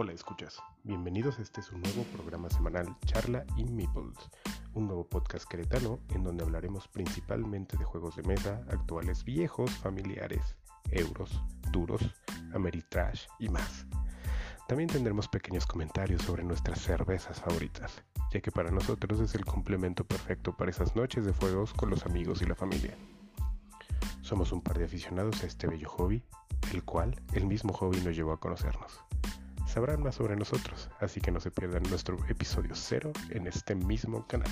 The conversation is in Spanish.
Hola, escuchas. Bienvenidos a este su nuevo programa semanal Charla in Meeples, un nuevo podcast queretano en donde hablaremos principalmente de juegos de mesa, actuales viejos, familiares, euros, duros, Ameritrash y más. También tendremos pequeños comentarios sobre nuestras cervezas favoritas, ya que para nosotros es el complemento perfecto para esas noches de fuegos con los amigos y la familia. Somos un par de aficionados a este bello hobby, el cual el mismo hobby nos llevó a conocernos sabrán más sobre nosotros, así que no se pierdan nuestro episodio cero en este mismo canal.